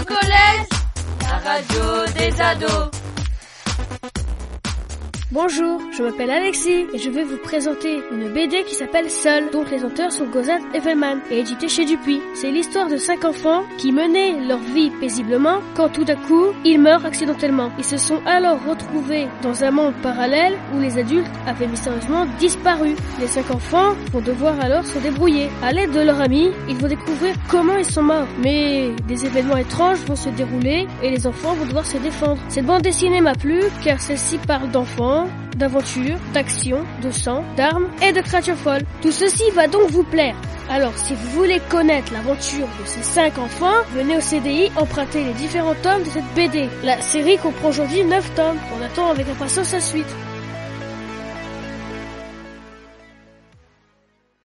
au collège, la radio des ados. Bonjour, je m'appelle Alexis et je vais vous présenter une BD qui s'appelle Seul, dont les auteurs sont Gozat Evelman et édité chez Dupuis. C'est l'histoire de cinq enfants qui menaient leur vie paisiblement quand tout à coup ils meurent accidentellement. Ils se sont alors retrouvés dans un monde parallèle où les adultes avaient mystérieusement disparu. Les cinq enfants vont devoir alors se débrouiller. À l'aide de leurs amis, ils vont découvrir comment ils sont morts. Mais des événements étranges vont se dérouler et les enfants vont devoir se défendre. Cette bande dessinée m'a plu car celle-ci parle d'enfants d'aventure, d'action, de sang, d'armes et de créatures folles. Tout ceci va donc vous plaire. Alors, si vous voulez connaître l'aventure de ces cinq enfants, venez au CDI emprunter les différents tomes de cette BD. La série comprend aujourd'hui 9 tomes. On attend avec impatience la suite.